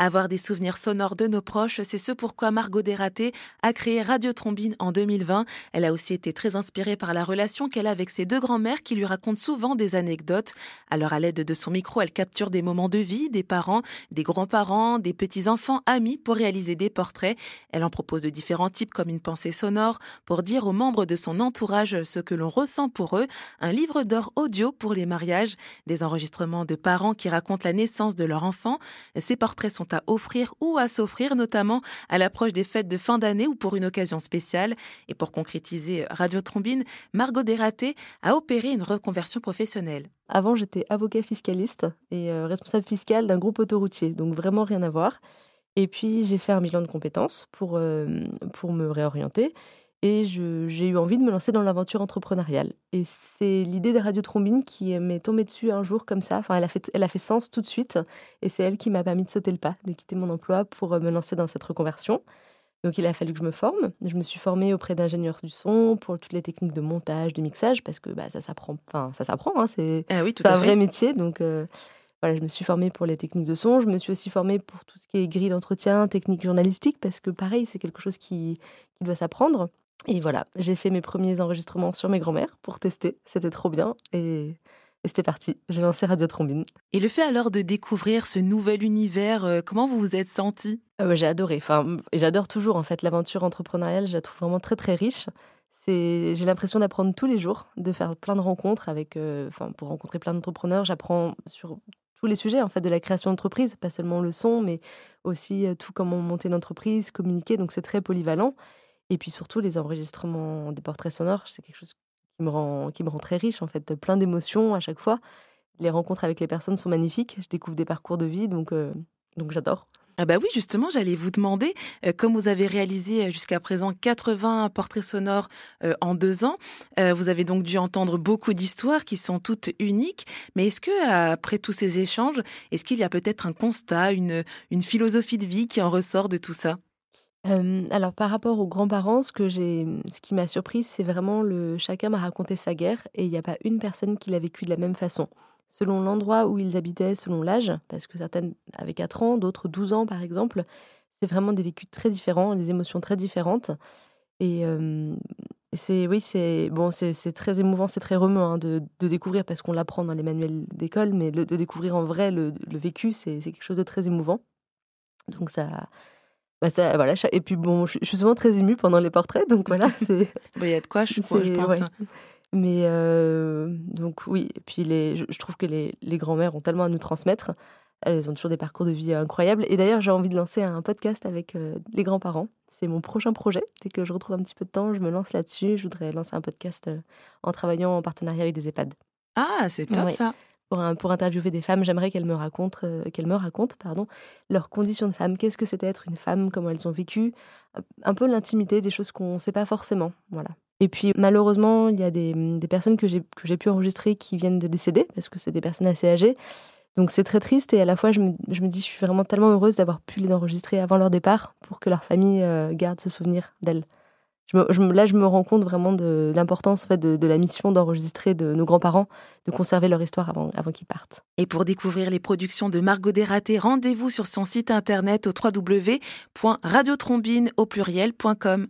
Avoir des souvenirs sonores de nos proches, c'est ce pourquoi Margot Desraté a créé Radio Trombine en 2020. Elle a aussi été très inspirée par la relation qu'elle a avec ses deux grands-mères qui lui racontent souvent des anecdotes. Alors à l'aide de son micro, elle capture des moments de vie des parents, des grands-parents, des petits-enfants, amis pour réaliser des portraits. Elle en propose de différents types comme une pensée sonore pour dire aux membres de son entourage ce que l'on ressent pour eux, un livre d'or audio pour les mariages, des enregistrements de parents qui racontent la naissance de leur enfant. Ces portraits sont à offrir ou à s'offrir, notamment à l'approche des fêtes de fin d'année ou pour une occasion spéciale. Et pour concrétiser Radio Trombine, Margot Desraté a opéré une reconversion professionnelle. Avant, j'étais avocat fiscaliste et euh, responsable fiscal d'un groupe autoroutier, donc vraiment rien à voir. Et puis, j'ai fait un bilan de compétences pour, euh, pour me réorienter et j'ai eu envie de me lancer dans l'aventure entrepreneuriale. Et c'est l'idée des radiotrombines qui m'est tombée dessus un jour comme ça. Enfin, elle a fait, elle a fait sens tout de suite. Et c'est elle qui m'a permis de sauter le pas, de quitter mon emploi pour me lancer dans cette reconversion. Donc, il a fallu que je me forme. Je me suis formée auprès d'ingénieurs du son pour toutes les techniques de montage, de mixage, parce que bah, ça s'apprend. Enfin, ça s'apprend. Hein, c'est ah oui, un vrai métier. Donc, euh, voilà, je me suis formée pour les techniques de son. Je me suis aussi formée pour tout ce qui est grille d'entretien, technique journalistique, parce que pareil, c'est quelque chose qui, qui doit s'apprendre. Et voilà, j'ai fait mes premiers enregistrements sur mes grands-mères pour tester. C'était trop bien et, c'était parti. J'ai lancé Radio Trombine. Et le fait alors de découvrir ce nouvel univers, euh, comment vous vous êtes senti euh, J'ai adoré. Enfin, et j'adore toujours en fait l'aventure entrepreneuriale. Je la trouve vraiment très très riche. C'est, j'ai l'impression d'apprendre tous les jours, de faire plein de rencontres avec, euh, enfin, pour rencontrer plein d'entrepreneurs. J'apprends sur tous les sujets en fait de la création d'entreprise, pas seulement le son, mais aussi tout comment monter une entreprise, communiquer. Donc c'est très polyvalent. Et puis surtout, les enregistrements des portraits sonores, c'est quelque chose qui me, rend, qui me rend très riche, en fait, plein d'émotions à chaque fois. Les rencontres avec les personnes sont magnifiques. Je découvre des parcours de vie, donc, euh, donc j'adore. Ah bah oui, justement, j'allais vous demander, euh, comme vous avez réalisé euh, jusqu'à présent 80 portraits sonores en deux ans, vous avez donc dû entendre beaucoup d'histoires qui sont toutes uniques. Mais est-ce que après tous ces échanges, est-ce qu'il y a peut-être un constat, une, une philosophie de vie qui en ressort de tout ça? Alors par rapport aux grands-parents, ce que j'ai ce qui m'a surprise, c'est vraiment le chacun m'a raconté sa guerre et il n'y a pas une personne qui l'a vécu de la même façon. Selon l'endroit où ils habitaient, selon l'âge, parce que certaines avaient 4 ans, d'autres 12 ans par exemple, c'est vraiment des vécus très différents, des émotions très différentes et c'est oui, c'est bon, c'est très émouvant, c'est très remuant, hein, de découvrir parce qu'on l'apprend dans les manuels d'école, mais de découvrir en vrai le vécu, c'est quelque chose de très émouvant. Donc ça bah, ça, voilà, et puis bon, je, suis souvent très émue pendant les portraits, donc voilà. Il y a de quoi, je, je pense. Mais euh, donc oui, et puis les, je, trouve que les, les grands-mères ont tellement à nous transmettre. Elles ont toujours des parcours de vie incroyables. Et d'ailleurs, j'ai envie de lancer un podcast avec euh, les grands-parents. C'est mon prochain projet. Dès que je retrouve un petit peu de temps, je me lance là-dessus. Je voudrais lancer un podcast euh, en travaillant en partenariat avec des EHPAD. Ah, c'est top ça pour, interviewer des femmes, j'aimerais qu'elles me racontent, euh, qu'elles me racontent pardon, de femme. Qu'est-ce que c'était être une femme, comment elles ont vécu, un peu l'intimité, des choses qu'on ne sait pas forcément. Voilà. Et puis malheureusement, il y a des, des personnes que j'ai, que j'ai pu enregistrer qui viennent de décéder, parce que c'est des personnes assez âgées. Donc c'est très triste et à la fois je me, je me, dis je suis vraiment tellement heureuse d'avoir pu les enregistrer avant leur départ pour que leur famille euh, garde ce souvenir d'elles là, je me rends compte vraiment de l'importance en fait, de, la mission d'enregistrer de nos grands-parents, de conserver leur histoire avant, qu'ils partent. Et pour découvrir les productions de Margot Desraté, rendez-vous sur son site internet au www.radiotrombine pluriel.com.